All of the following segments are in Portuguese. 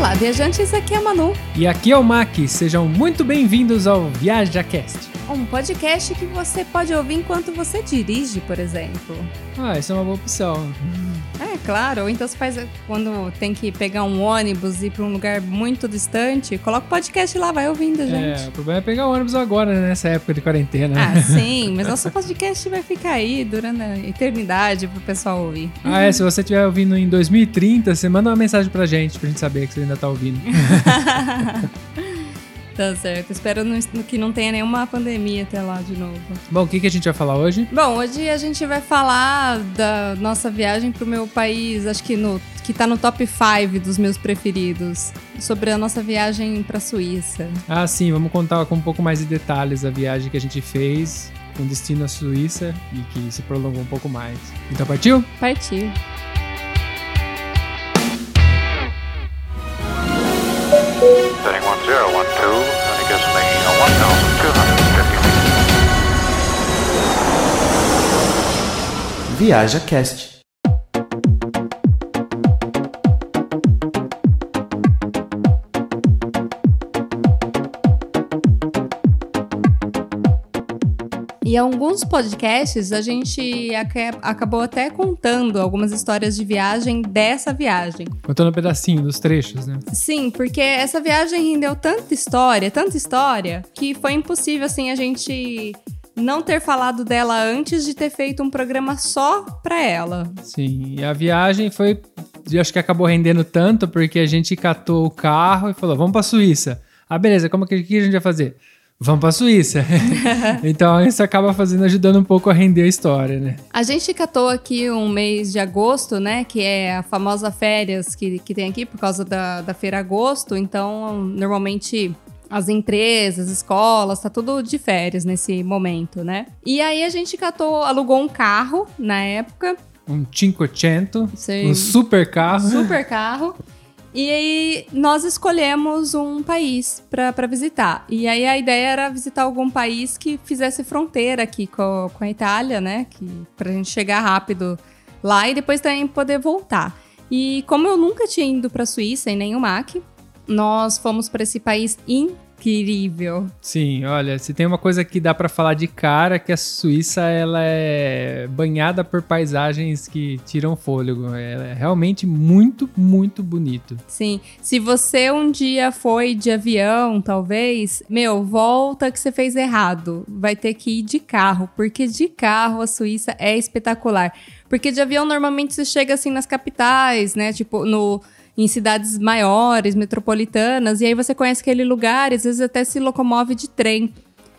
Olá, viajantes, aqui é a Manu. E aqui é o Mac, sejam muito bem-vindos ao ViajaCast. Um podcast que você pode ouvir enquanto você dirige, por exemplo. Ah, essa é uma boa opção. É, claro. Ou então você faz quando tem que pegar um ônibus e ir para um lugar muito distante, coloca o podcast lá, vai ouvindo, gente. É, o problema é pegar o ônibus agora, né, nessa época de quarentena. Ah, sim, mas nosso podcast vai ficar aí durante a eternidade pro pessoal ouvir. Ah, é, se você estiver ouvindo em 2030, você manda uma mensagem pra gente, pra gente saber que você ainda tá ouvindo. Tá certo. Espero que não tenha nenhuma pandemia até lá de novo. Bom, o que, que a gente vai falar hoje? Bom, hoje a gente vai falar da nossa viagem pro meu país, acho que no que tá no top 5 dos meus preferidos, sobre a nossa viagem pra Suíça. Ah, sim, vamos contar com um pouco mais de detalhes a viagem que a gente fez com destino à Suíça e que se prolongou um pouco mais. Então partiu? Partiu. Viaja Cast. E alguns podcasts a gente aca- acabou até contando algumas histórias de viagem dessa viagem. Contando um pedacinho dos trechos, né? Sim, porque essa viagem rendeu tanta história, tanta história, que foi impossível assim a gente não ter falado dela antes de ter feito um programa só pra ela. Sim, e a viagem foi. Eu acho que acabou rendendo tanto porque a gente catou o carro e falou: vamos pra Suíça. Ah, beleza, como que, que a gente vai fazer? Vamos pra Suíça. então isso acaba fazendo, ajudando um pouco a render a história, né? A gente catou aqui um mês de agosto, né? Que é a famosa férias que, que tem aqui por causa da, da feira agosto. Então, normalmente as empresas, escolas, tá tudo de férias nesse momento, né? E aí a gente catou, alugou um carro na época, Um 500, Sim. um super carro. super carro. E aí nós escolhemos um país pra visitar. E aí a ideia era visitar algum país que fizesse fronteira aqui com, com a Itália, né? Que, pra gente chegar rápido lá e depois também poder voltar. E como eu nunca tinha ido pra Suíça em nenhum MAC, nós fomos pra esse país incrível. Sim, olha, se tem uma coisa que dá pra falar de cara, é que a Suíça ela é banhada por paisagens que tiram fôlego. Ela é realmente muito, muito bonito. Sim, se você um dia foi de avião, talvez, meu, volta que você fez errado. Vai ter que ir de carro, porque de carro a Suíça é espetacular. Porque de avião normalmente você chega assim nas capitais, né? Tipo, no em cidades maiores, metropolitanas, e aí você conhece aquele lugar, às vezes até se locomove de trem.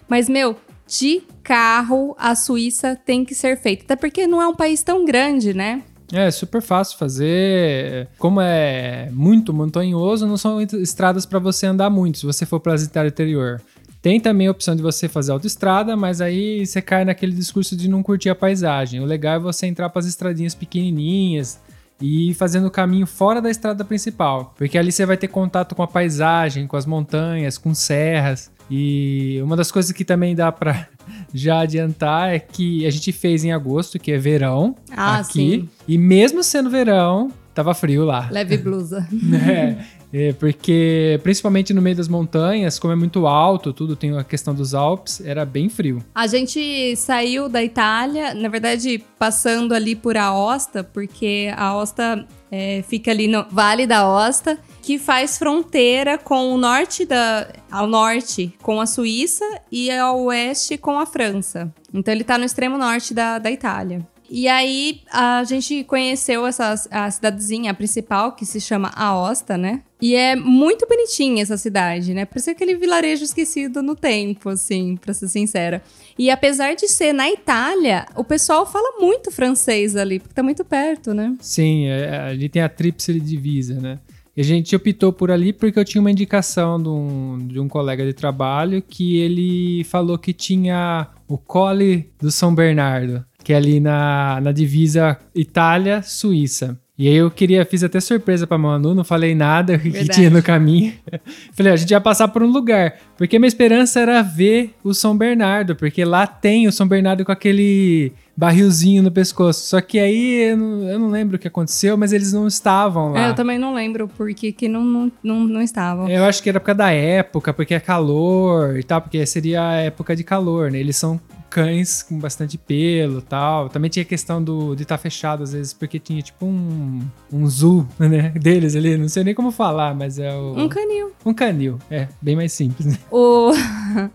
Mas, meu, de carro a Suíça tem que ser feita. Até porque não é um país tão grande, né? É super fácil fazer. Como é muito montanhoso, não são estradas para você andar muito, se você for para as cidades interior. Tem também a opção de você fazer autoestrada, mas aí você cai naquele discurso de não curtir a paisagem. O legal é você entrar para as estradinhas pequenininhas e ir fazendo o caminho fora da estrada principal, porque ali você vai ter contato com a paisagem, com as montanhas, com serras. E uma das coisas que também dá para já adiantar é que a gente fez em agosto, que é verão Ah, aqui, sim. e mesmo sendo verão, tava frio lá. Leve blusa. né? É, porque principalmente no meio das montanhas, como é muito alto, tudo tem a questão dos Alpes, era bem frio. A gente saiu da Itália, na verdade, passando ali por Aosta, porque a Aosta é, fica ali no Vale da Aosta, que faz fronteira com o norte da. ao norte com a Suíça e ao oeste com a França. Então ele tá no extremo norte da, da Itália. E aí a gente conheceu essa a cidadezinha principal que se chama Aosta, né? E é muito bonitinha essa cidade, né? Parece aquele vilarejo esquecido no tempo, assim, pra ser sincera. E apesar de ser na Itália, o pessoal fala muito francês ali, porque tá muito perto, né? Sim, é, ali tem a tríplice divisa, né? E a gente optou por ali porque eu tinha uma indicação de um, de um colega de trabalho que ele falou que tinha o Colle do São Bernardo, que é ali na, na divisa Itália-Suíça. E aí eu queria, fiz até surpresa pra Manu, não falei nada o que Verdade. tinha no caminho. Falei, ó, a gente ia passar por um lugar. Porque minha esperança era ver o São Bernardo, porque lá tem o São Bernardo com aquele barrilzinho no pescoço. Só que aí eu não, eu não lembro o que aconteceu, mas eles não estavam lá. É, eu também não lembro porque que não, não, não, não estavam. Eu acho que era por causa da época, porque é calor e tal, porque seria a época de calor, né? Eles são cães com bastante pelo tal. Também tinha a questão do, de estar fechado, às vezes, porque tinha tipo um, um zoo, né? Deles ali. Não sei nem como falar, mas é o. Um canil. Um canil, é, bem mais simples, né? O...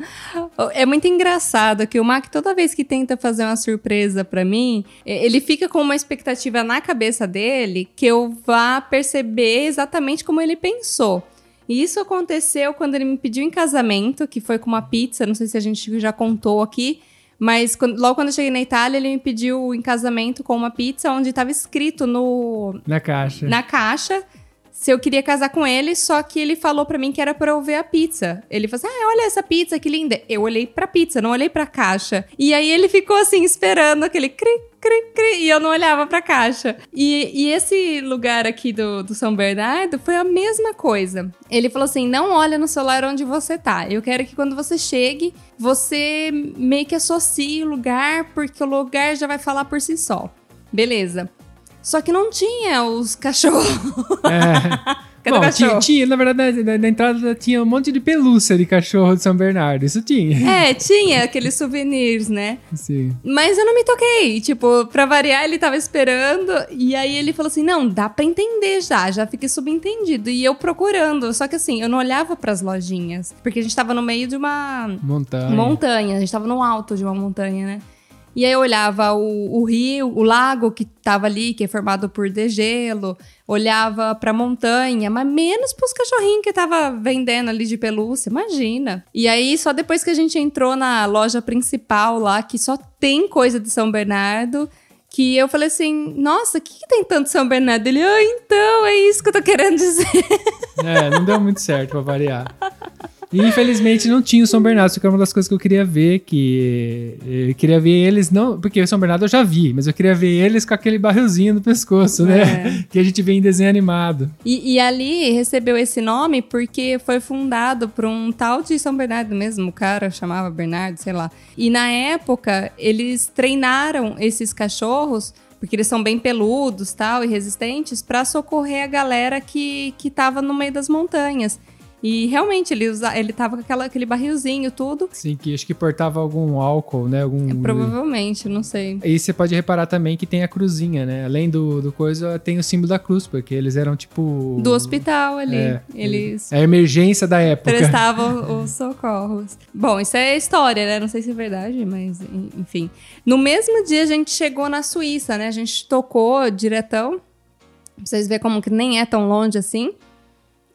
é muito engraçado que o Mac, toda vez que tenta fazer uma surpresa pra mim, ele fica com uma expectativa na cabeça dele que eu vá perceber exatamente como ele pensou. E isso aconteceu quando ele me pediu em casamento, que foi com uma pizza, não sei se a gente já contou aqui, mas quando- logo quando eu cheguei na Itália, ele me pediu em casamento com uma pizza onde estava escrito no, Na caixa. na caixa se eu queria casar com ele, só que ele falou pra mim que era pra eu ver a pizza. Ele falou assim: "Ah, olha essa pizza, que linda". Eu olhei pra pizza, não olhei pra caixa. E aí ele ficou assim esperando aquele cri cri cri e eu não olhava pra caixa. E, e esse lugar aqui do, do São Bernardo foi a mesma coisa. Ele falou assim: "Não olha no celular onde você tá. Eu quero que quando você chegue, você meio que associe o lugar, porque o lugar já vai falar por si só". Beleza. Só que não tinha os cachorros. É. Cadê Bom, tinha, cachorro? tinha, na verdade, na, na entrada tinha um monte de pelúcia de cachorro de São Bernardo. Isso tinha. É, tinha aqueles souvenirs, né? Sim. Mas eu não me toquei. Tipo, pra variar, ele tava esperando. E aí ele falou assim: não, dá pra entender já. Já fiquei subentendido. E eu procurando. Só que assim, eu não olhava pras lojinhas. Porque a gente tava no meio de uma Montanha. montanha. A gente tava no alto de uma montanha, né? E aí eu olhava o, o rio, o lago que tava ali, que é formado por degelo, olhava pra montanha, mas menos pros cachorrinhos que tava vendendo ali de pelúcia, imagina. E aí só depois que a gente entrou na loja principal lá, que só tem coisa de São Bernardo, que eu falei assim, nossa, o que, que tem tanto São Bernardo? Ele, ah, então, é isso que eu tô querendo dizer. É, não deu muito certo pra variar. E infelizmente não tinha o São Bernardo, isso que era uma das coisas que eu queria ver, que eu queria ver eles, não, porque o São Bernardo eu já vi, mas eu queria ver eles com aquele barrilzinho no pescoço, né? É. Que a gente vê em desenho animado. E, e ali recebeu esse nome porque foi fundado por um tal de São Bernardo mesmo, o cara chamava Bernardo, sei lá. E na época, eles treinaram esses cachorros, porque eles são bem peludos tal, e resistentes, para socorrer a galera que, que tava no meio das montanhas. E realmente, ele, usa, ele tava com aquela, aquele barrilzinho, tudo. Sim, que acho que portava algum álcool, né? Algum... Provavelmente, não sei. E você pode reparar também que tem a cruzinha, né? Além do, do coisa, tem o símbolo da cruz, porque eles eram tipo. Do hospital ali. É, eles É a emergência da época. prestavam os socorros. Bom, isso é história, né? Não sei se é verdade, mas en- enfim. No mesmo dia a gente chegou na Suíça, né? A gente tocou diretão. Pra vocês verem como que nem é tão longe assim.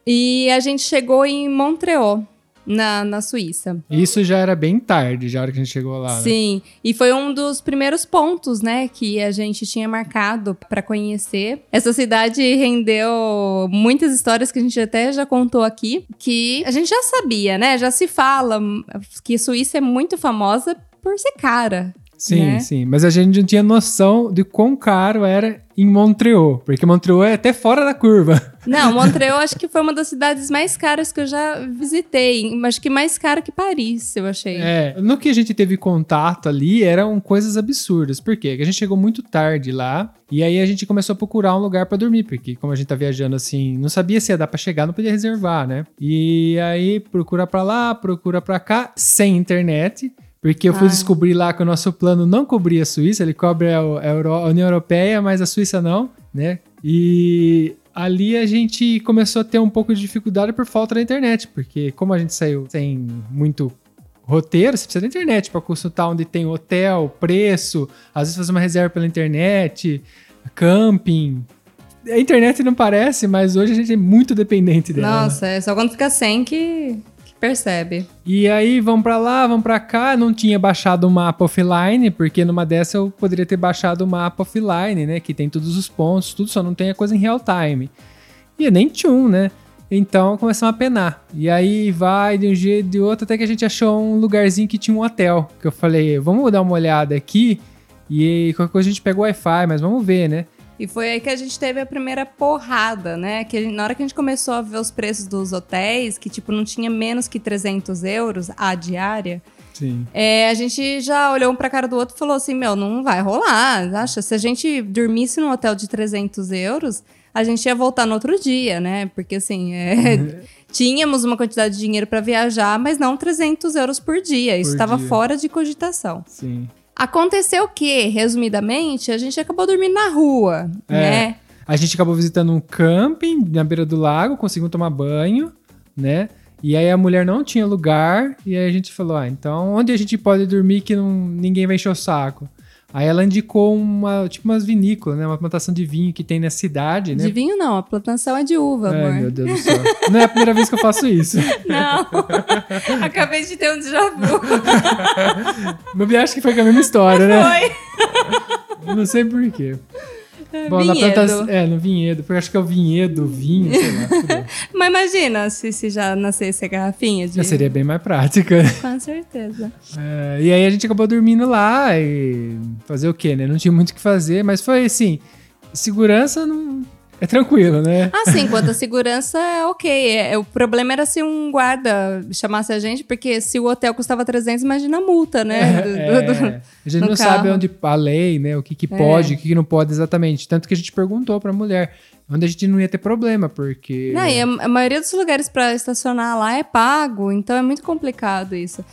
E a gente chegou em Montreal, na, na Suíça. Isso já era bem tarde, já hora que a gente chegou lá, né? Sim, e foi um dos primeiros pontos, né, que a gente tinha marcado para conhecer. Essa cidade rendeu muitas histórias que a gente até já contou aqui, que a gente já sabia, né? Já se fala que Suíça é muito famosa por ser cara. Sim, né? sim. Mas a gente não tinha noção de quão caro era em Montreal. Porque Montreal é até fora da curva. Não, Montreal acho que foi uma das cidades mais caras que eu já visitei. Acho que mais cara que Paris, eu achei. É, no que a gente teve contato ali eram coisas absurdas. Por quê? Porque a gente chegou muito tarde lá. E aí a gente começou a procurar um lugar pra dormir. Porque como a gente tá viajando assim, não sabia se ia dar pra chegar, não podia reservar, né? E aí procura pra lá, procura pra cá, sem internet. Porque eu fui descobrir lá que o nosso plano não cobria a Suíça, ele cobre a, Euro- a União Europeia, mas a Suíça não, né? E ali a gente começou a ter um pouco de dificuldade por falta da internet, porque como a gente saiu sem muito roteiro, você precisa da internet para consultar onde tem hotel, preço, às vezes fazer uma reserva pela internet, camping. A internet não parece, mas hoje a gente é muito dependente dela. Nossa, é só quando fica sem que percebe. E aí, vamos pra lá, vamos pra cá. Não tinha baixado o mapa offline, porque numa dessa eu poderia ter baixado o mapa offline, né? Que tem todos os pontos, tudo, só não tem a coisa em real time. E nem tchum, né? Então começamos a penar. E aí vai de um jeito de outro, até que a gente achou um lugarzinho que tinha um hotel. Que eu falei, vamos dar uma olhada aqui. E qualquer coisa a gente pega o Wi-Fi, mas vamos ver, né? E foi aí que a gente teve a primeira porrada, né? Que gente- na hora que a gente começou a ver os preços dos hotéis, que tipo não tinha menos que 300 euros a diária, Sim. É, a gente já olhou um pra cara do outro e falou assim: Meu, não vai rolar. Acha? Se a gente dormisse num hotel de 300 euros, a gente ia voltar no outro dia, né? Porque assim, é, tínhamos uma quantidade de dinheiro pra viajar, mas não 300 euros por dia. Isso estava fora de cogitação. Sim. Aconteceu que, resumidamente, a gente acabou dormindo na rua, É. né? A gente acabou visitando um camping na beira do lago, conseguimos tomar banho, né? E aí a mulher não tinha lugar, e aí a gente falou: ah, então onde a gente pode dormir que não, ninguém vai encher o saco? Aí ela indicou uma, tipo umas vinícolas, né? Uma plantação de vinho que tem na cidade, né? De vinho não, a plantação é de uva, Ai, amor. meu Deus do céu. Não é a primeira vez que eu faço isso. Não. Acabei de ter um déjà vu. Meu viagem que foi com a mesma história, né? Foi. Não sei porquê. Bom, na Vinhedo. plantação. É, no vinhedo. Porque eu acho que é o vinhedo, vinho, sei lá. Mas imagina se, se já nascesse a garrafinha de. Já seria bem mais prática. Com certeza. É, e aí a gente acabou dormindo lá e fazer o quê, né? Não tinha muito o que fazer, mas foi assim, segurança não é tranquilo, né? Assim, quanto à segurança, é ok. É, o problema era se um guarda chamasse a gente, porque se o hotel custava 300, imagina a multa, né? Do- É, do- do- a gente não carro. sabe onde a lei, né? O que, que pode, o que, que não pode exatamente. Tanto que a gente perguntou pra mulher, onde a gente não ia ter problema, porque. Não, e a, a maioria dos lugares pra estacionar lá é pago, então é muito complicado isso.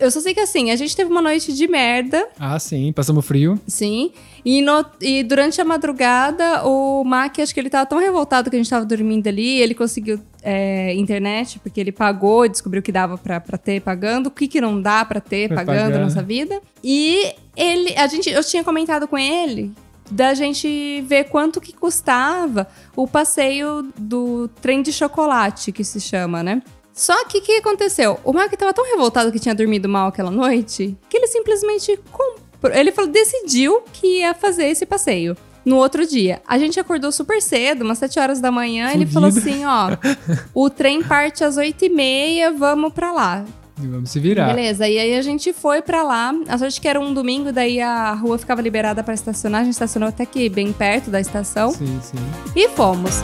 Eu só sei que assim, a gente teve uma noite de merda, Ah, sim, passamos frio. sim, e, no- e durante a madrugada o Mac, acho que ele tava tão revoltado que a gente tava dormindo ali, ele conseguiu é, internet, porque ele pagou, descobriu que dava pra, pra ter pagando, o que que não dá pra ter Foi pagando pagando. nossa vida. E ele, a gente, eu tinha comentado com ele da gente ver quanto que custava o passeio do trem de chocolate, que se chama, né? Só que o que aconteceu? O Mark tava tão revoltado que tinha dormido mal aquela noite que ele simplesmente comprou. Ele falou, decidiu que ia fazer esse passeio. No outro dia, a gente acordou super cedo, umas 7 horas da manhã. Ele falou assim: ó, o trem parte às 8 e meia, vamos pra lá. E vamos se virar. Beleza, e aí a gente foi pra lá. A sorte que era um domingo, daí a rua ficava liberada pra estacionar. A gente estacionou até aqui, bem perto da estação. Sim, sim. E fomos.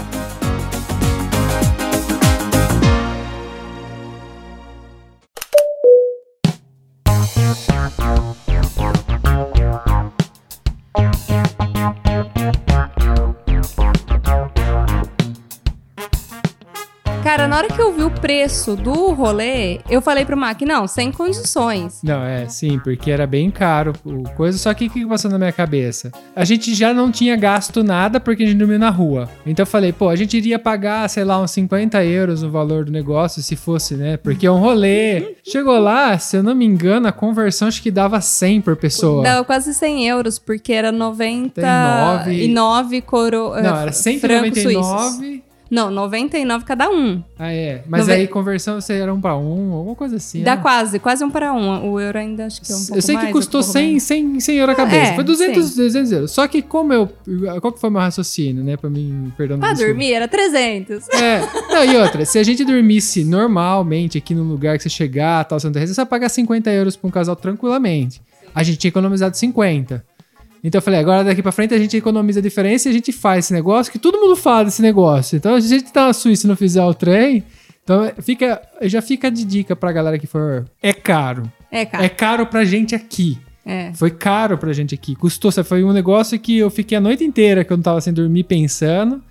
Cara, na hora que eu vi o preço do rolê, eu falei pro Mac, não, sem condições. Não, é, sim, porque era bem caro o coisa. Só que o que passou na minha cabeça? A gente já não tinha gasto nada porque a gente dormiu na rua. Então eu falei, pô, a gente iria pagar, sei lá, uns 50 euros no valor do negócio, se fosse, né? Porque é um rolê. Chegou lá, se eu não me engano, a conversão acho que dava 100 por pessoa. Dava quase 100 euros, porque era 99 coro... Não, era francos suíços. 199. Não, 99 cada um. Ah, é. Mas Nove- aí conversão você era um pra um, alguma coisa assim. Dá né? quase, quase um para um. O euro ainda acho que é um pouco Eu sei que mais, custou outro pouco 100, menos. 100, 100 euros a cabeça. É, foi 200, sim. 200 euros. Só que como eu... Qual que foi meu raciocínio, né? Pra mim, perdão. Pra desculpa. dormir era 300. É. Não, e outra, se a gente dormisse normalmente aqui num lugar que você chegar, tal, Santa Reza, você vai pagar 50 euros pra um casal tranquilamente. A gente tinha economizado 50. Então eu falei, agora daqui pra frente a gente economiza a diferença e a gente faz esse negócio, que todo mundo fala desse negócio. Então a gente tá na Suíça e não fizer o trem, então fica, já fica de dica pra galera que for. É caro. É, cara. É caro pra gente aqui. É. Foi caro pra gente aqui. Custou, sabe? foi um negócio que eu fiquei a noite inteira que eu não tava sem dormir pensando.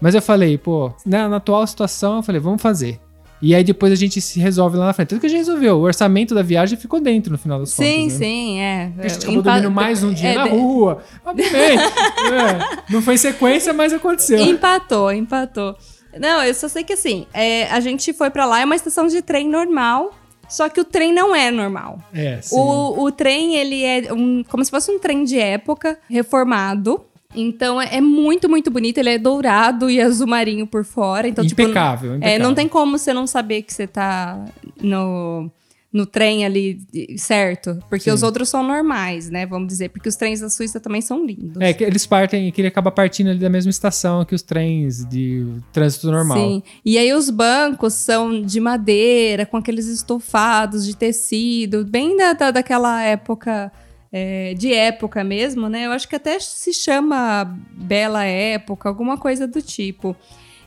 Mas eu falei, pô, na, na atual situação, eu falei, vamos fazer. E aí depois a gente se resolve lá na frente. Tudo que a gente resolveu. O orçamento da viagem ficou dentro no final das Sim, contas. né? sim, é. A gente acabou Empa- dormindo mais um dia é, na de- rua. Obviamente. É, não foi sequência, mas aconteceu. Empatou, empatou. Não, eu só sei que assim, é, a gente foi pra lá, é uma estação de trem normal, só que o trem não é normal. É, sim. O, o trem, ele é um, como se fosse um trem de época, reformado. Então é, é muito, muito bonito. Ele é dourado e azul marinho por fora. Então, tipo, impecável, É, impecável. não tem como você não saber que você tá no, no trem ali certo. Porque Sim. os outros são normais, né? Vamos dizer. Porque os trens da Suíça também são lindos. É, que eles partem, que ele acaba partindo ali da mesma estação que os trens de trânsito normal. Sim. E aí os bancos são de madeira, com aqueles estofados de tecido, bem da, da- daquela época. É, de época mesmo, né? Eu acho que até se chama Bela Época, alguma coisa do tipo.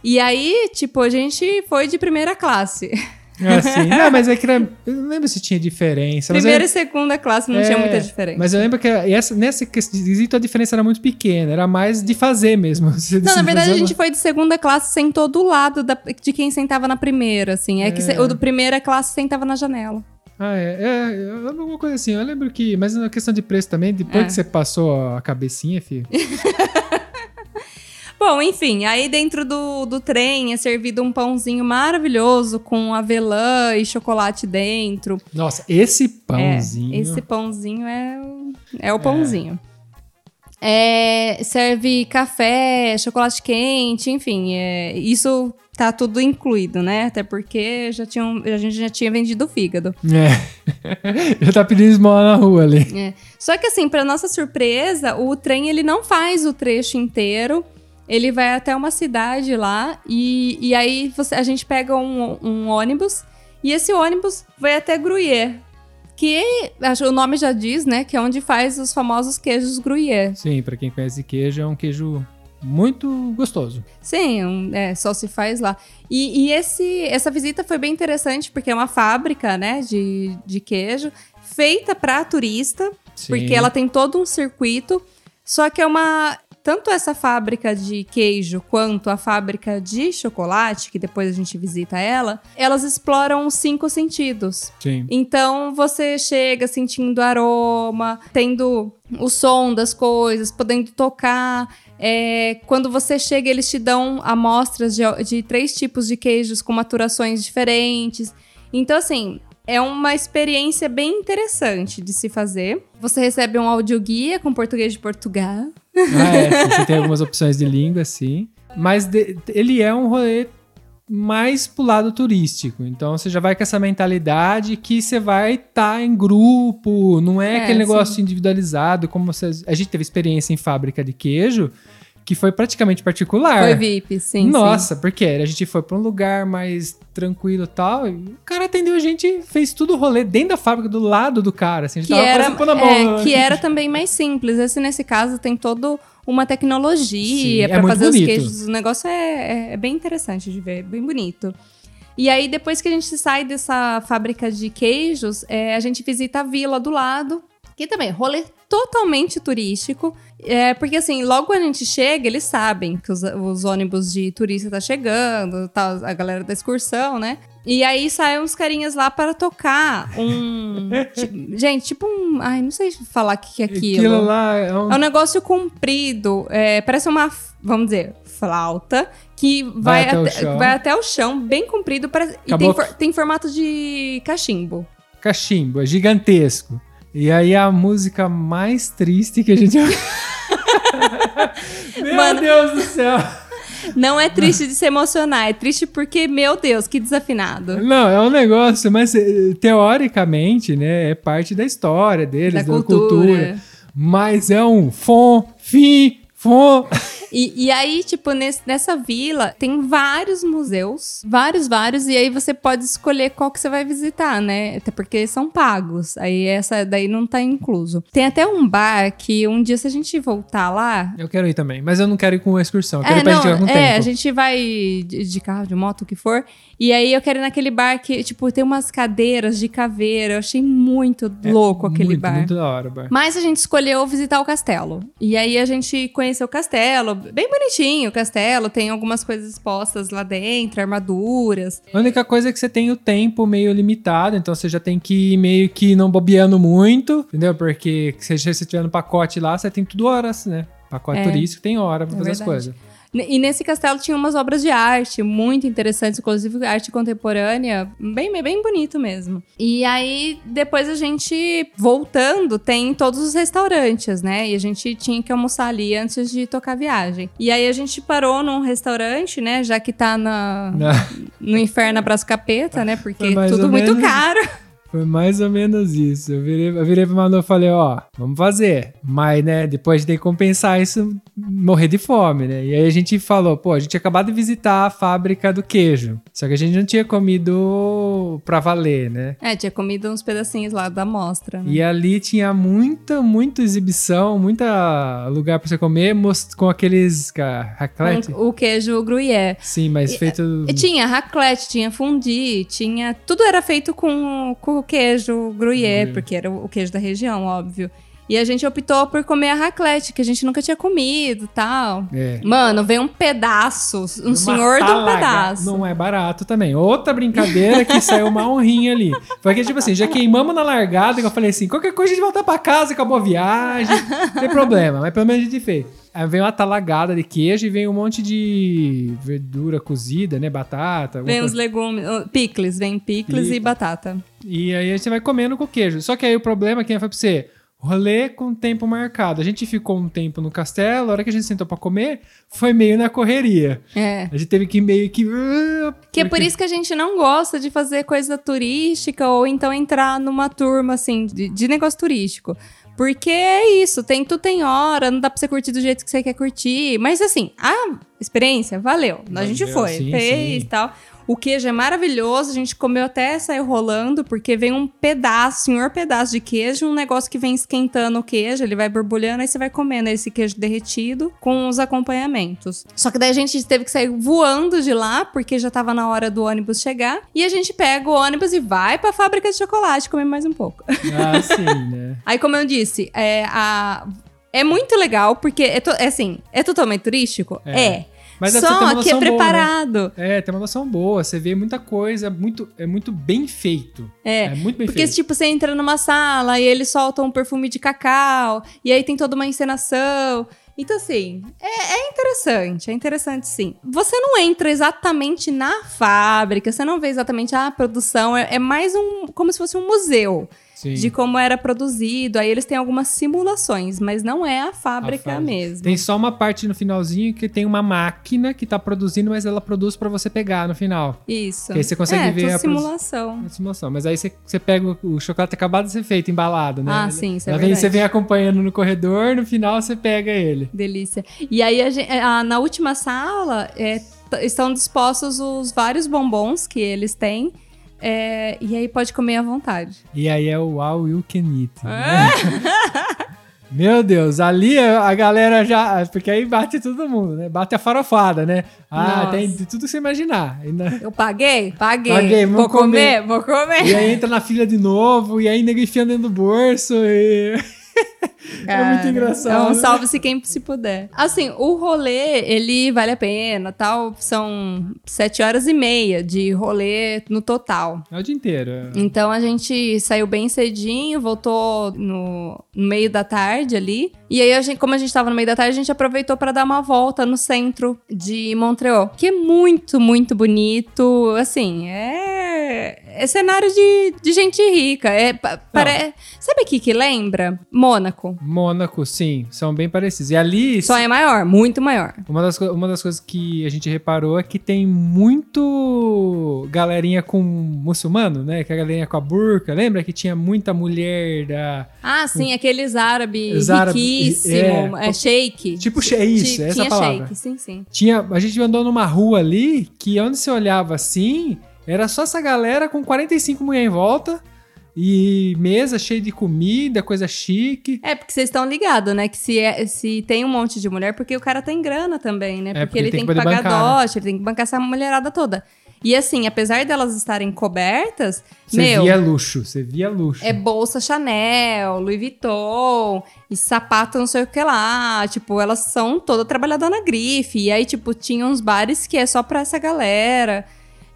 E aí, tipo, a gente foi de primeira classe. Assim, não, mas é que eu não lembro se tinha diferença. Primeira eu- e segunda classe não é, tinha muita diferença. Mas eu lembro que essa, nesse quesito a diferença era muito pequena, era mais de fazer mesmo. Não, na verdade a gente foi de segunda classe, sentou do lado da- de quem sentava na primeira, assim. É, que É. o do primeira classe sentava na janela. Ah, é, é, é alguma coisa assim. Eu lembro que. Mas na questão de preço também, depois É. que você passou a cabecinha, filho. Bom, enfim, aí dentro do, do trem é servido um pãozinho maravilhoso com avelã e chocolate dentro. Nossa, esse É, pãozinho. esse pãozinho é, o- é o pãozinho. É, serve café, chocolate quente, enfim, é, isso tá tudo incluído, né? Até porque já tinham, a gente já tinha vendido o fígado. É. Já tá pedindo esmola na rua ali. É. Só que assim, para nossa surpresa, o trem ele não faz o trecho inteiro. Ele vai até uma cidade lá e, e aí você- a gente pega um, um ônibus e esse ônibus vai até Gruyère. Que acho, o nome já diz, né? Que é onde faz os famosos queijos Gruyère. Sim, pra quem conhece queijo, é um queijo muito gostoso. Sim, um- é, só se faz lá. E, e esse, essa visita foi bem interessante porque é uma fábrica, né, de, de queijo feita para turista. Sim. Porque ela tem todo um circuito, só que é uma. Tanto essa fábrica de queijo quanto a fábrica de chocolate, que depois a gente visita ela, elas exploram os cinco sentidos. Sim. Então você chega sentindo aroma, tendo o som das coisas, podendo tocar. É, quando você chega, eles te dão amostras de, de três tipos de queijos com maturações diferentes. Então, assim, é uma experiência bem interessante de se fazer. Você recebe um audioguia com português de Portugal. Ah, é, você tem algumas opções de língua, sim. Mas de- ele é um rolê mais pro lado turístico. Então você já vai com essa mentalidade que você vai estar em grupo, não é, É, aquele negócio sim. individualizado, como vocês. A gente teve experiência em fábrica de queijo que foi praticamente particular. Foi VIP, sim. Nossa, porque a gente foi pra um lugar mais tranquilo e tal. E o cara atendeu a gente, fez tudo o rolê dentro da fábrica, do lado do cara. Assim, a gente que tava era, quase pondo a mão. é, que era também mais simples. Esse, nesse caso, tem todo uma Sim, tecnologia é para fazer bonito. os queijos. O negócio é, é- é bem interessante de ver, bem bonito. E aí, depois que a gente sai dessa fábrica de queijos, é, a gente visita a vila do lado, que também, rolê totalmente turístico. É, porque assim, logo quando a gente chega, eles sabem que os, os ônibus de turista tá chegando, tá, a galera da excursão, né? E aí saem uns carinhas lá para tocar um. ti- gente, tipo um. Ai, não sei falar o que, que é aquilo. Aquilo lá é um É um negócio comprido, é, parece uma, vamos dizer, flauta, que vai, até o até, chão. vai até o chão, bem comprido, parece, e tem, for- tem formato de cachimbo. cachimbo, é gigantesco. E aí a música mais triste que a gente. Meu Mano. Deus do céu! Não é triste de se emocionar, é triste porque, meu Deus, que desafinado. Não, é um negócio, mas eh, teoricamente, né, é parte da história deles, Da da, cultura. cultura. Mas é um fom, fi, fom. E, e aí, tipo, nesse- nessa vila tem vários museus, vários, vários, e aí você pode escolher qual que você vai visitar, né? Até porque são pagos, aí essa daí não tá incluso. Tem até um bar que um dia, se a gente voltar lá, Eu quero ir também, mas eu não quero ir com excursão, eu quero É, ir pra não, gente jogar com é, tempo. a gente vai de, de carro, de moto, o que for. E aí eu quero ir naquele bar que, tipo, tem umas cadeiras de caveira. Eu achei muito louco aquele É muito, bar. Muito da hora bar. Mas a gente escolheu visitar o castelo. E aí a gente conheceu o castelo, bem bonitinho o castelo, tem algumas coisas expostas lá dentro, armaduras. A única coisa é que você tem o tempo meio limitado, então você já tem que ir meio que não bobeando muito, entendeu? Porque se você estiver no pacote lá, você tem tudo horas, né? Pacote É. turístico tem hora pra É fazer as verdade. coisas. E nesse castelo tinha umas obras de arte muito interessantes, inclusive arte contemporânea, bem, bem bonito mesmo. E aí, depois a gente, voltando, tem todos os restaurantes, né? E a gente tinha que almoçar ali antes de tocar a viagem. E aí a gente parou num restaurante, né? Já que tá na, no inferno abraço capeta, né? Porque tudo muito caro. Foi mais ou menos isso. Eu virei, eu virei pro Manu e falei, ó, vamos fazer. Mas, né, depois de compensar isso, morrer de fome, né? E aí a gente falou, pô, a gente tinha acabado de visitar a fábrica do queijo. Só que a gente não tinha comido pra valer, né? É, tinha comido uns pedacinhos lá da mostra. Né? E ali tinha muita, muita exibição, muita lugar pra você comer, com aqueles raclette. O queijo gruyère. Sim, mas feito... E tinha raclette, tinha fondue, tinha... Tudo era feito com, com o queijo gruyère, porque era o queijo da região, óbvio. E a gente optou por comer a raclette, que a gente nunca tinha comido e tal. É. Mano, veio um pedaço, um Uma senhor de um talaga. pedaço. Não é barato também. Outra brincadeira que saiu uma honrinha ali. Foi que, tipo assim, já queimamos na largada, que eu falei assim, qualquer coisa a gente voltar pra casa, acabou a viagem, não tem problema, mas pelo menos a gente fez. Aí veio uma talagada de queijo e veio um monte de verdura cozida, né, batata. Vem os coisa. legumes, picles, vem picles e batata. E aí você vai comendo com queijo. Só que aí o problema é que foi pra você... Rolê com tempo marcado. A gente ficou um tempo no castelo, a hora que a gente sentou pra comer, foi meio na correria. É. A gente teve que meio que. uh, Que é por isso que a gente não gosta de fazer coisa turística ou então entrar numa turma, assim, de, de negócio turístico. Porque é isso, tem, tu tem hora, não dá pra você curtir do jeito que você quer curtir. Mas assim, a experiência valeu. a gente Valeu, foi, sim, fez e tal. O queijo é maravilhoso, a gente comeu até saiu rolando, porque vem um pedaço, senhor pedaço de queijo, um negócio que vem esquentando o queijo, ele vai borbulhando, aí você vai comendo esse queijo derretido com os acompanhamentos. Só que daí a gente teve que sair voando de lá, porque já tava na hora do ônibus chegar, e a gente pega o ônibus e vai pra fábrica de chocolate comer mais um pouco. Ah, sim, né? Aí, como eu disse, é, a... é muito legal, porque é, to- é assim, é totalmente turístico? É. É. Mas Só que é noção boa, né? preparado. É, tem uma noção boa. Você vê muita coisa, muito, é muito bem feito. É. É muito bem Porque, feito. tipo, você entra numa sala e eles soltam um perfume de cacau, e aí tem toda uma encenação. Então, assim, é, é interessante, é interessante sim. Você não entra exatamente na fábrica, você não vê exatamente a produção, é, é mais um. como se fosse um museu Sim. de como era produzido. Aí eles têm algumas simulações, mas não é a fábrica A fábrica. mesmo. Tem só uma parte no finalzinho que tem uma máquina que tá produzindo, mas ela produz pra você pegar no final. Isso. Que aí você consegue é, ver a produ- simulação. Na simulação. Mas aí você, você pega o, o chocolate acabado de ser feito, embalado, né? Ah, sim, isso é vem-. Você vem acompanhando no corredor, no final você pega ele. Delícia. E aí, a gen- a- na última sala, é, estão dispostos os vários bombons que eles têm. É, e aí pode comer à vontade. E aí é o All You Can Eat. Né? Meu Deus, ali a galera já. Porque aí bate todo mundo, né? Bate a farofada, né? Ah, Nossa. tem de tudo que você imaginar. Na- Eu paguei? Paguei. Paguei, vou vou comer, vou comer. e aí entra na fila de novo, e aí nego enfiando dentro do bolso. E... é muito Cara, engraçado. Então, salve-se quem se puder. Assim, o rolê, ele vale a pena, tal. São sete horas e meia de rolê no total. É o dia inteiro. é. Então a gente saiu bem cedinho, voltou no, no meio da tarde ali. E aí, a gente, como a gente tava no meio da tarde, a gente aproveitou para dar uma volta no centro de Montreal, que é muito, muito bonito. Assim, é, é cenário de, de gente rica. É, pa- pare... Sabe aqui que lembra? Mônaco. Mônaco, sim, são bem parecidos. E ali, Só é maior, muito maior. uma, das, uma das coisas que a gente reparou é que tem muito galerinha com muçulmano, né? Que é a galerinha com a burca. Lembra que tinha muita mulher da. Ah, sim, aqueles árabes Os árabes, riquíssimo, é, é, shake. tipo, é isso, Ti- essa tinha é palavra. shake, sim, sim. Tinha, a gente andou numa rua ali que onde você olhava assim, era só essa galera com 45 mulheres em volta e mesa cheia de comida, coisa chique. É, porque vocês estão ligados, né? Que se, é- se tem um monte de mulher, porque o cara tem grana também, né? É, Porque, porque ele tem que que pagar bancar, né? dote, ele tem que bancar essa mulherada toda. E assim, apesar delas estarem cobertas, Você meu, via luxo, você via luxo. é bolsa Chanel, Louis Vuitton, e sapato não sei o que lá. Tipo, elas são toda trabalhada na grife. E aí, tipo, tinha uns bares que é só pra essa galera.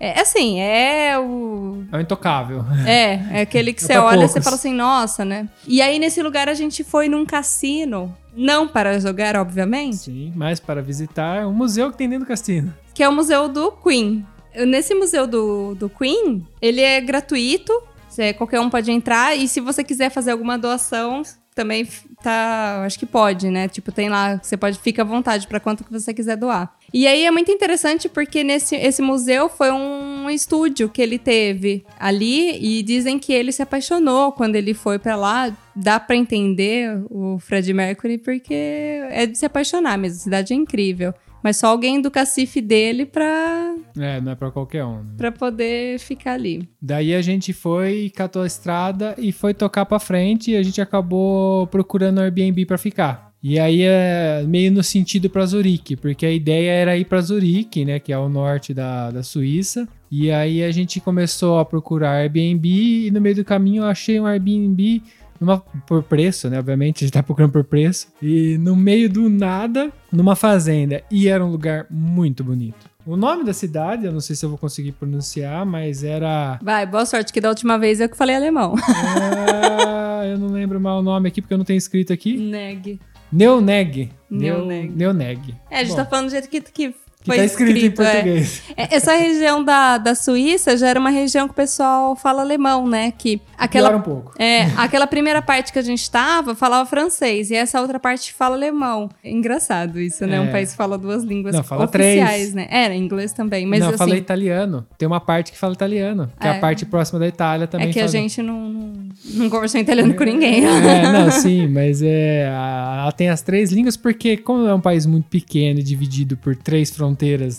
É assim, é o. É o intocável. É, é aquele que É você olha e você fala assim, nossa, né? E aí, nesse lugar, a gente foi num cassino. Não para jogar, obviamente. Sim, mas para visitar um museu que tem dentro do cassino. Que é o museu do Queen. Nesse museu do, do Queen, ele é gratuito. Você, qualquer um pode entrar. E se você quiser fazer alguma doação, também tá, acho que pode, né? Tipo, tem lá, você pode fica à vontade para quanto que você quiser doar. E aí é muito interessante porque nesse esse museu foi um estúdio que ele teve ali e dizem que ele se apaixonou quando ele foi para lá. Dá para entender o Fred Mercury porque é de se apaixonar mesmo. A cidade é incrível. Mas só alguém do cacife dele pra, É, não é pra qualquer um. né? pra poder ficar ali. Daí a gente foi, catou a estrada e foi tocar pra frente e a gente acabou procurando Airbnb pra ficar. E aí é meio no sentido pra Zurique, porque a ideia era ir pra Zurique, né, que é o norte da, da Suíça. E aí a gente começou a procurar Airbnb e no meio do caminho eu achei um Airbnb numa, por preço, né? Obviamente, a gente tá procurando por preço. E no meio do nada, numa fazenda. E era um lugar muito bonito. O nome da cidade, eu não sei se eu vou conseguir pronunciar, mas era. Vai, boa sorte, que da última vez eu que falei alemão. Ah, eu não lembro mal o nome aqui porque eu não tenho escrito aqui. Neg. Neoneg. Neoneg. Neo- Neoneg. É, a gente Bom, tá falando do jeito que, que que foi tá escrito, em é. português. É, Essa região da, da Suíça já era uma região que o pessoal fala alemão, né? Que aquela, um pouco. é, aquela primeira parte que a gente tava falava francês e essa outra parte fala alemão. É engraçado isso, né? É. Um país que fala duas línguas Não, fala oficiais, três. né? Era inglês também, mas não, assim, falei italiano. Tem uma parte que fala italiano, que é, É. a parte próxima da Itália também. é que a fala- gente não, não, conversou italiano com ninguém. É, não, sim, mas é, a- ela tem as três línguas porque, como é um país muito pequeno e dividido por três fronteiras,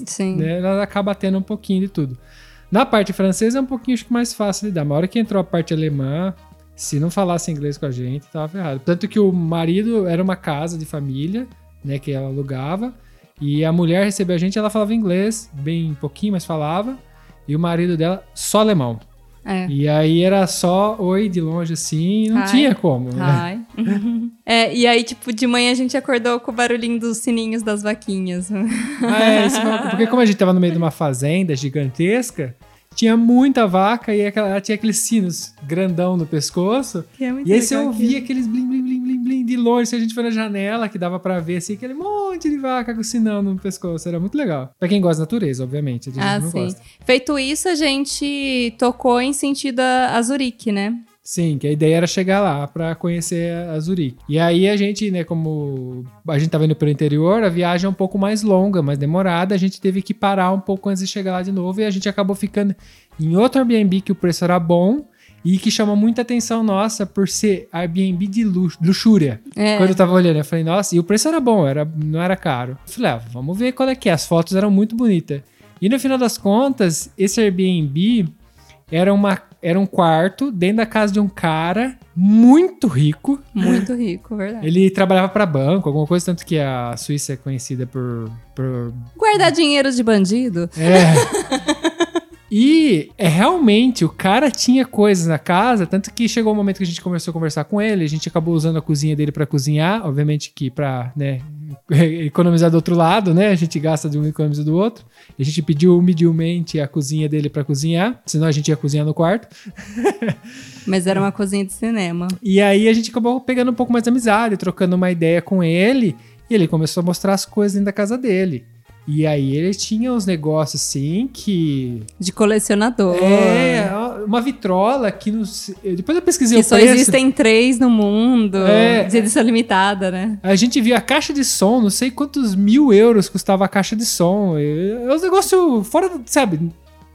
Sim. né, ela acaba tendo um pouquinho de tudo. Na parte francesa é um pouquinho acho que mais fácil de dar. Mas a hora que entrou a parte alemã, se não falasse inglês com a gente, tava ferrado. Tanto que o marido era uma casa de família, né, que ela alugava, e a mulher recebeu a gente, ela falava inglês, bem pouquinho, mas falava, e o marido dela só alemão. É. E aí era só oi de longe assim, não Ai. tinha como. né? É, e aí, tipo, de manhã a gente acordou com o barulhinho dos sininhos das vaquinhas. Ah, é, isso foi- porque como a gente tava no meio de uma fazenda gigantesca, tinha muita vaca e aquela, ela tinha aqueles sinos grandão no pescoço. Que é muito E aí você ouvia aqueles blim, blim, blim, blim, blim de longe. Se a gente foi na janela, que dava pra ver, assim, aquele monte de vaca com sinão no pescoço. Era muito legal. Pra quem gosta da natureza, obviamente. A gente Ah, não sim. gosta. Feito isso, a gente tocou em sentido a, a Zurique, né? Sim, que a ideia era chegar lá pra conhecer a Zurique. E aí a gente, né, como a gente tava indo pelo interior, a viagem é um pouco mais longa, mais demorada, a gente teve que parar um pouco antes de chegar lá de novo e a gente acabou ficando em outro Airbnb que o preço era bom e que chama muita atenção nossa por ser Airbnb de lux- luxúria. É. Quando eu tava olhando, eu falei, nossa, e o preço era bom, era, não era caro. Eu falei, ah, vamos ver qual é que é. As fotos eram muito bonitas. E no final das contas, esse Airbnb era, uma, era um quarto dentro da casa de um cara muito rico. Muito rico, verdade. Ele trabalhava para banco, alguma coisa, tanto que a Suíça é conhecida por. por Guardar dinheiro de bandido? é. E é realmente, o cara tinha coisas na casa, tanto que chegou o momento que a gente começou a conversar com ele, a gente acabou usando a cozinha dele para cozinhar, obviamente que para, né, economizar do outro lado, né? A gente gasta de um e economiza do outro. A gente pediu humildemente a cozinha dele para cozinhar, senão a gente ia cozinhar no quarto. Mas era uma cozinha de cinema. E aí a gente acabou pegando um pouco mais de amizade, trocando uma ideia com ele, e ele começou a mostrar as coisas dentro da casa dele. E aí ele tinha uns negócios assim que. De colecionador. É, uma vitrola que não Depois eu pesquisei Que o só preço. existem três no mundo. É. De edição limitada, né? A gente via a caixa de som, não sei quantos mil euros custava a caixa de som. É um negócio fora, do- sabe?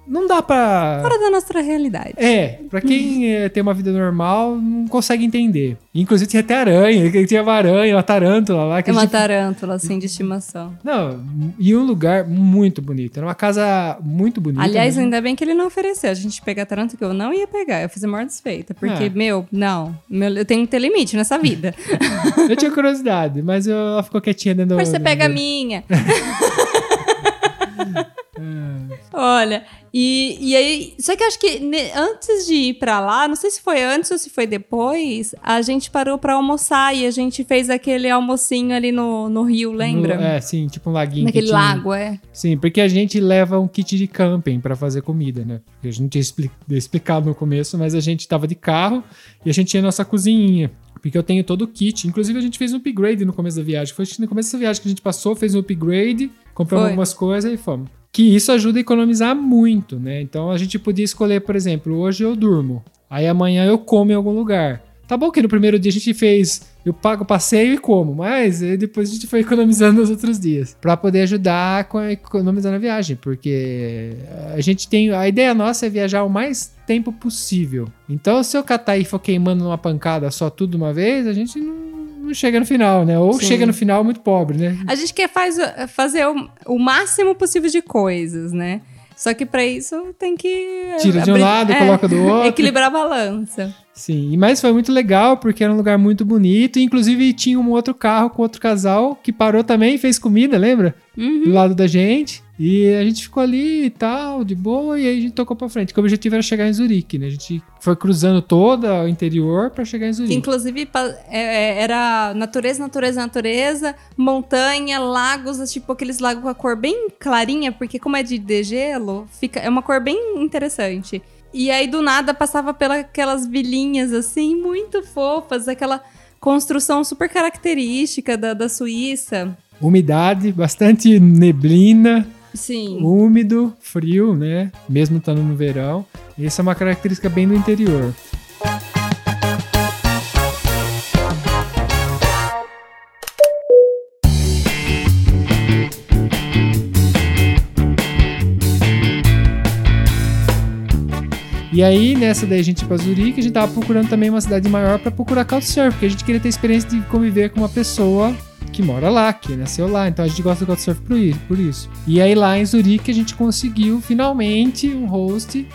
Não dá pra. Fora da nossa realidade. É, pra quem é, tem uma vida normal, não consegue entender. Inclusive tinha até aranha, tinha uma aranha, uma tarântula lá. Que É uma gente... tarântula, assim, de estimação. Não, e um lugar muito bonito. Era uma casa muito bonita. Aliás, mesmo. ainda bem que ele não ofereceu a gente pegar tarântula, que eu não ia pegar. Eu fiz a maior desfeita. Porque, É. meu, não. Meu, eu tenho que ter limite nessa vida. eu tinha curiosidade, mas eu- ela ficou quietinha dentro do. Mas você pega a minha. Olha, e, e aí. Só que eu acho que ne- antes de ir pra lá, não sei se foi antes ou se foi depois, a gente parou pra almoçar e a gente fez aquele almocinho ali no, no rio, lembra? No- é, sim, tipo um laguinho. que Naquele lago, é. Sim, porque a gente leva um kit de camping pra fazer comida, né? A gente tinha expli- explicado no começo, mas a gente tava de carro e a gente tinha nossa cozinhinha. Porque eu tenho todo o kit. Inclusive, a gente fez um upgrade no começo da viagem. Foi no começo dessa viagem que a gente passou, fez um upgrade, compramos Foi. algumas coisas e fomos. Que isso ajuda a economizar muito, né? Então a gente podia escolher, por exemplo, hoje eu durmo. Aí amanhã eu como em algum lugar. Tá bom que no primeiro dia a gente fez eu pago o passeio e como, mas aí depois a gente foi economizando nos outros dias para poder ajudar com a economizar na viagem, porque a gente tem a ideia nossa é viajar o mais tempo possível. Então, se eu catar e for queimando numa pancada só tudo uma vez, a gente não, não chega no final, né? Ou Sim. chega no final muito pobre, né? A gente quer faz, fazer o, o máximo possível de coisas, né? Só que pra isso tem que. Tira de um abrir- lado, é, coloca do outro. Equilibrar a balança. Sim, mas foi muito legal porque era um lugar muito bonito. e, Inclusive tinha um outro carro com outro casal que parou também e fez comida, lembra? Uhum. Do lado da gente. E a gente ficou ali e tal, de boa, e aí a gente tocou pra frente. Que o objetivo era chegar em Zurique, né? A gente foi cruzando todo o interior pra chegar em Zurique. Inclusive, é- é- era natureza, natureza, natureza, montanha, lagos, tipo aqueles lagos com a cor bem clarinha, porque como é de degelo, fica, é uma cor bem interessante. E aí, do nada, passava pelas vilinhas, assim, muito fofas, aquela construção super característica da, da Suíça. Umidade, bastante neblina, Sim. úmido, frio, né? Mesmo estando no verão. Essa é uma característica bem do interior. E aí, nessa daí a gente ia pra Zurique, a gente tava procurando também uma cidade maior pra procurar Couchsurf, porque a gente queria ter experiência de conviver com uma pessoa que mora lá, que nasceu lá. Então a gente gosta do Couchsurf por isso. E aí lá em Zurique a gente conseguiu finalmente um host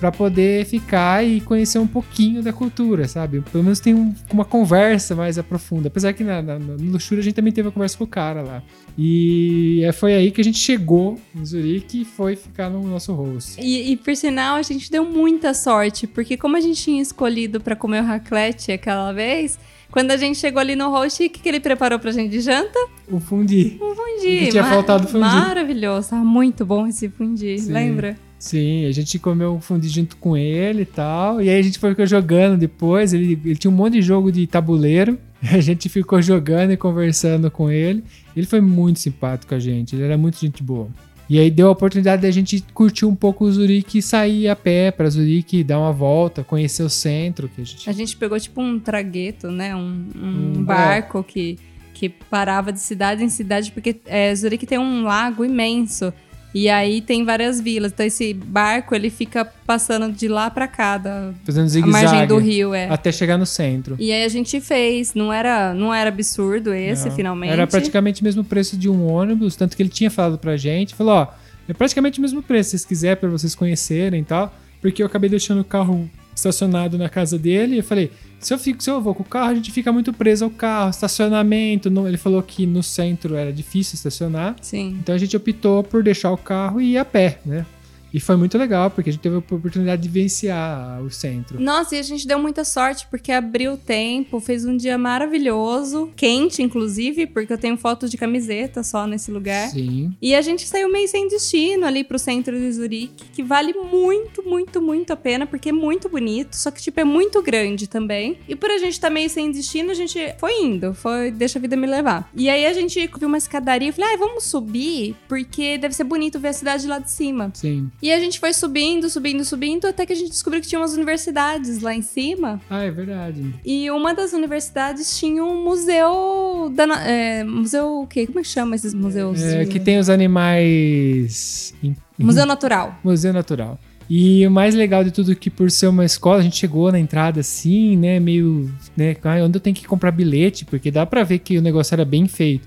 pra poder ficar e conhecer um pouquinho da cultura, sabe? Pelo menos tem um- uma conversa mais aprofunda. Apesar que na, na, no Luxúria a gente também teve uma conversa com o cara lá. E é, foi aí que a gente chegou em Zurique e foi ficar no nosso host. E, e, por sinal, a gente deu muita sorte, porque como a gente tinha escolhido pra comer o raclette aquela vez, quando a gente chegou ali no host, o que, que ele preparou pra gente de janta? O fundi. Um fundi. Que tinha faltado fundi. Maravilhoso, tava muito bom esse fundi, Sim. lembra? Sim, a gente comeu um fundi junto com ele e tal. E aí a gente foi jogando depois. Ele, ele tinha um monte de jogo de tabuleiro. A gente ficou jogando e conversando com ele. Ele foi muito simpático com a gente. Ele era muito gente boa. E aí deu a oportunidade da gente curtir um pouco o Zurique e sair a pé pra Zurique, dar uma volta, conhecer o centro. Que a gente... A gente pegou tipo um tragueto, né? Um, um Um barco que, que parava de cidade em cidade, porque é, Zurique tem um lago imenso. E aí tem várias vilas. Então esse barco ele fica passando de lá pra cá, da Fazendo a zigue-zague. margem do rio, é. Até chegar no centro. E aí a gente fez, não era, não era absurdo esse, Não. finalmente. Era praticamente o mesmo preço de um ônibus, tanto que ele tinha falado pra gente, falou, ó, é praticamente o mesmo preço, se vocês quiserem, pra vocês conhecerem e tal, porque eu acabei deixando o carro estacionado na casa dele, e eu falei, se eu, fico, se eu vou com o carro, a gente fica muito preso ao carro, estacionamento, ele falou que no centro era difícil estacionar, Sim. então a gente optou por deixar o carro e ir a pé, né? E foi muito legal, porque a gente teve a oportunidade de vivenciar o centro. Nossa, e a gente deu muita sorte, porque abriu o tempo, fez um dia maravilhoso, quente, inclusive, porque eu tenho fotos de camiseta só nesse lugar. Sim. E a gente saiu meio sem destino ali pro centro de Zurique, que vale muito, muito, muito a pena, porque é muito bonito, só que, tipo, é muito grande também. E por a gente estar meio sem destino, a gente foi indo, foi deixa a vida me levar. E aí a gente viu uma escadaria e falei, ah, vamos subir, porque deve ser bonito ver a cidade lá de cima. Sim. E a gente foi subindo, subindo, subindo, até que a gente descobriu que tinha umas universidades lá em cima. Ah, é verdade. E uma das universidades tinha um museu da. É, museu o quê? Como é que chama esses museus? É, que tem os animais. Museu Natural. Museu Natural. E o mais legal de tudo é que por ser uma escola, a gente chegou na entrada assim, né, meio, né, onde eu tenho que comprar bilhete, porque dá pra ver que o negócio era bem feito.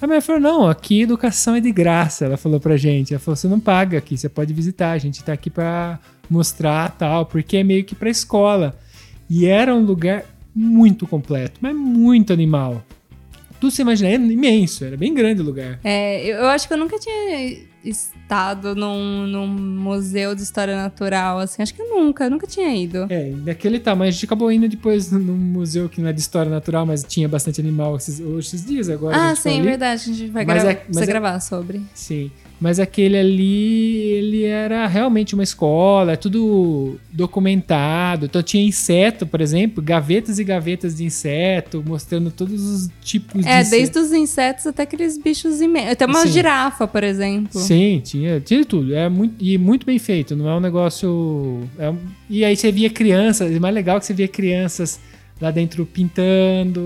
A minha falou, não, aqui educação é de graça, ela falou pra gente. Ela falou, você não paga aqui, você pode visitar, a gente tá aqui pra mostrar tal, porque é meio que pra escola. E era um lugar muito completo, mas muito animal. Tudo você imagina, é imenso, era bem grande o lugar. É, eu acho que eu nunca tinha estado num, num museu de história natural, assim. Acho que eu nunca, eu nunca tinha ido. É, daquele tamanho. A gente acabou indo depois num museu que não é de história natural, mas tinha bastante animal esses, esses dias agora. ah, sim, verdade. A gente vai Mas grava- é- precisa mas é- gravar sobre. Sim. Mas aquele ali, ele era realmente uma escola, é tudo documentado. Então tinha inseto, por exemplo, gavetas e gavetas de inseto, mostrando todos os tipos de É, desde os insetos até aqueles bichos imensos. Até uma Sim. girafa, por exemplo. Sim, tinha, tinha tudo. É muito, e muito bem feito. Não é um negócio. é um- e aí você via crianças. O mais legal é que você via crianças lá dentro pintando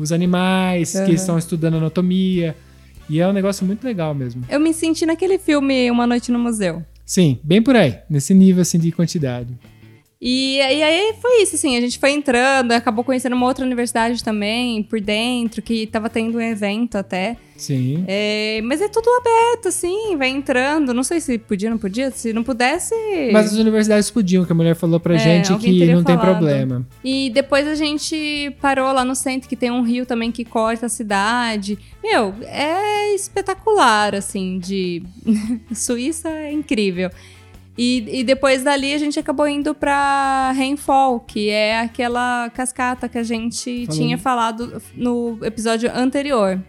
os animais, Uhum. que eles estão estudando anatomia. E é um negócio muito legal mesmo. Eu me senti naquele filme Uma Noite no Museu. Sim, bem por aí, nesse nível assim de quantidade. E, e aí foi isso, assim, a gente foi entrando, acabou conhecendo uma outra universidade também, por dentro, que tava tendo um evento até. Sim. É, mas é tudo aberto, assim, vai entrando. Não sei se podia, não podia. Se não pudesse. Mas as universidades podiam, que a mulher falou pra É, gente que não tem falado. problema. E depois a gente parou lá no centro, que tem um rio também que corta a cidade. Meu, é espetacular, assim, de. Suíça é incrível. E, e depois dali a gente acabou indo pra Rainfall, que é aquela cascata que a gente Falando. tinha falado no episódio anterior.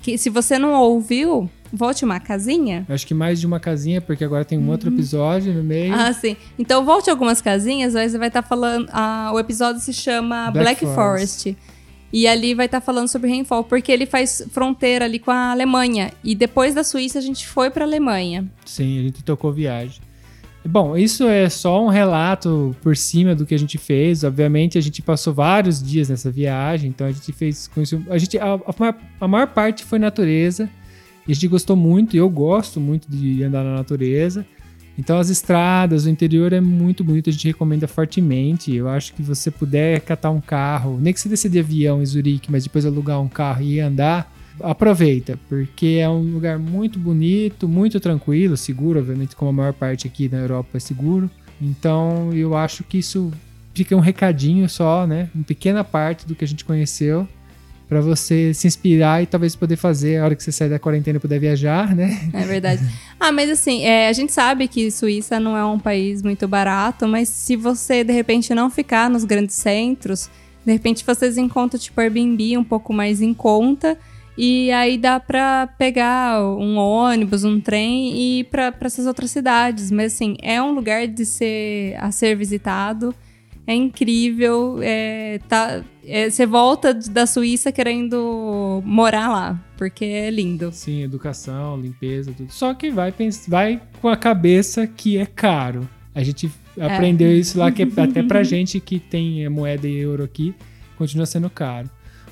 Que se você não ouviu, volte uma casinha. Acho que mais de uma casinha, porque agora tem um outro episódio no meio. Uhum. Ah, sim. Então volte algumas casinhas, aí você vai estar falando. ah, o episódio se chama Black Black, Forest. E ali vai estar falando sobre Rainfall, porque ele faz fronteira ali com a Alemanha. E depois da Suíça a gente foi pra Alemanha. Sim, a gente tocou viagem. Bom, isso é só um relato por cima do que a gente fez. Obviamente, a gente passou vários dias nessa viagem, então a gente fez. A, gente, a, a maior, a maior parte foi natureza. E a gente gostou muito, e eu gosto muito de andar na natureza. Então, as estradas, o interior é muito bonito, a gente recomenda fortemente. Eu acho que você puder catar um carro, nem que você descer de avião em Zurique, mas depois alugar um carro e andar, aproveita, porque é um lugar muito bonito, muito tranquilo, seguro, obviamente, como a maior parte aqui na Europa é seguro. Então, eu acho que isso fica um recadinho só, né? Uma pequena parte do que a gente conheceu para você se inspirar e talvez poder fazer a hora que você sair da quarentena puder viajar, né? É verdade. ah, mas assim, é, a gente sabe que Suíça não é um país muito barato, mas se você de repente não ficar nos grandes centros, de repente vocês encontram tipo Airbnb um pouco mais em conta. E aí dá pra pegar um ônibus, um trem e ir pra essas outras cidades. Mas assim, é um lugar de ser a ser visitado. É incrível. É, tá, é, você volta da Suíça querendo morar lá, porque é lindo. Sim, educação, limpeza, tudo. Só que vai, vai com a cabeça que é caro. A gente aprendeu isso lá, que é até pra gente que tem moeda e euro aqui, continua sendo caro.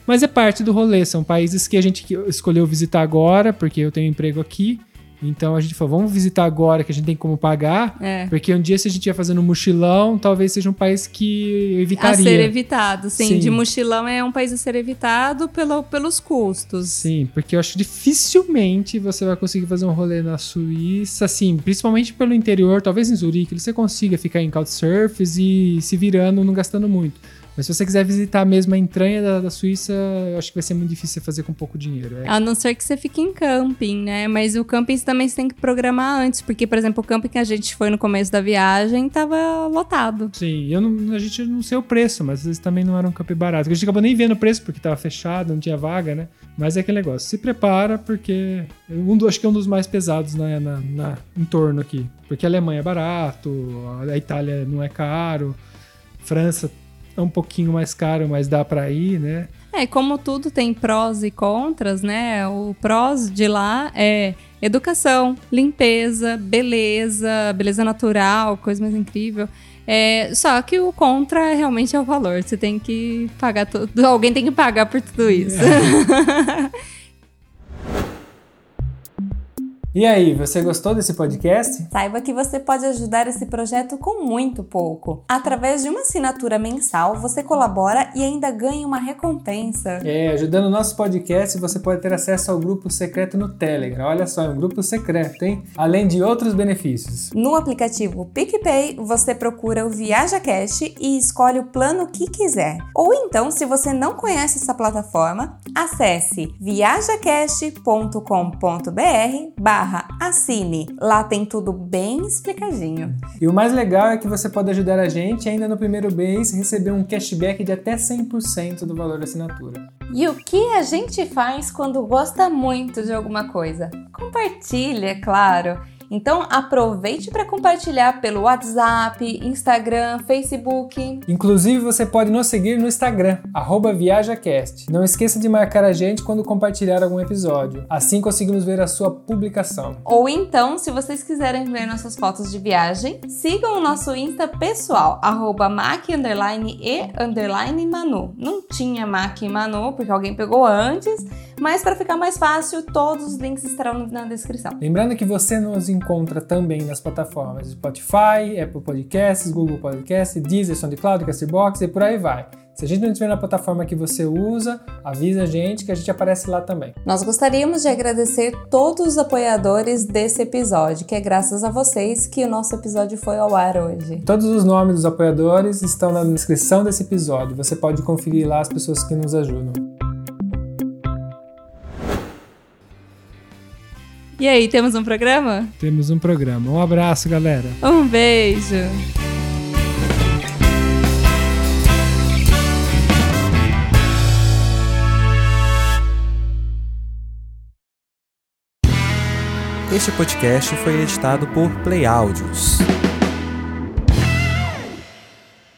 Mas é parte do rolê, são países que a gente escolheu visitar agora, porque eu tenho emprego aqui. Então a gente falou, vamos visitar agora que a gente tem como pagar. É. Porque um dia, se a gente ia fazendo um mochilão, talvez seja um país que eu A evitaria. ser evitado, sim. Sim. De mochilão é um país a ser evitado pelo, pelos custos. Sim, porque eu acho que dificilmente você vai conseguir fazer um rolê na Suíça, assim, principalmente pelo interior, talvez em Zurique, você consiga ficar em couchsurfs e se virando, não gastando muito. Mas se você quiser visitar mesmo a entranha da, da Suíça, eu acho que vai ser muito difícil você fazer com pouco dinheiro. é. A não ser que você fique em camping, né? Mas o camping também você tem que programar antes, porque, por exemplo, o camping que a gente foi no começo da viagem tava lotado. Sim, eu não, a gente não sei o preço, mas eles também não eram um camp barato. A gente acabou nem vendo o preço porque tava fechado, não tinha vaga, né? Mas é aquele negócio, se prepara porque um acho que é um dos mais pesados na, na, na- em torno aqui. Porque a Alemanha é barato, a Itália não é caro, França é um pouquinho mais caro, mas dá pra ir, né? É, como tudo tem prós e contras, né? O prós de lá é educação, limpeza, beleza, beleza natural, coisa mais incrível. É, só que o contra realmente é o valor. Você tem que pagar tudo. Alguém tem que pagar por tudo isso. E aí, você gostou desse podcast? Saiba que você pode ajudar esse projeto com muito pouco. Através de uma assinatura mensal, você colabora e ainda ganha uma recompensa. É, ajudando o nosso podcast, você pode ter acesso ao grupo secreto no Telegram. Olha só, é um grupo secreto, hein? Além de outros benefícios. No aplicativo PicPay, você procura o Viaja Cash e escolhe o plano que quiser. Ou então, se você não conhece essa plataforma, acesse viajacash.com.br barra assine. Lá tem tudo bem explicadinho. E o mais legal é que você pode ajudar a gente ainda no primeiro mês receber um cashback de até 100% do valor da assinatura. E o que a gente faz quando gosta muito de alguma coisa? Compartilha, é claro. Então aproveite para compartilhar pelo WhatsApp, Instagram, Facebook. Inclusive, você pode nos seguir no Instagram, arroba ViajaCast. Não esqueça de marcar a gente quando compartilhar algum episódio. Assim conseguimos ver a sua publicação. Ou então, se vocês quiserem ver nossas fotos de viagem, sigam o nosso Insta pessoal, arroba mac, underline, e, manu. Não tinha mac e manu, porque alguém pegou antes, mas para ficar mais fácil, todos os links estarão na descrição. Lembrando que você nos encontra também nas plataformas Spotify, Apple Podcasts, Google Podcasts, Deezer, SoundCloud, Castbox e por aí vai. Se a gente não estiver na plataforma que você usa, avisa a gente que a gente aparece lá também. Nós gostaríamos de agradecer todos os apoiadores desse episódio, que é graças a vocês que o nosso episódio foi ao ar hoje. Todos os nomes dos apoiadores estão na descrição desse episódio. Você pode conferir lá as pessoas que nos ajudam. E aí, temos um programa? Temos um programa. Um abraço, galera. Um beijo! Este podcast foi editado por Play Áudios.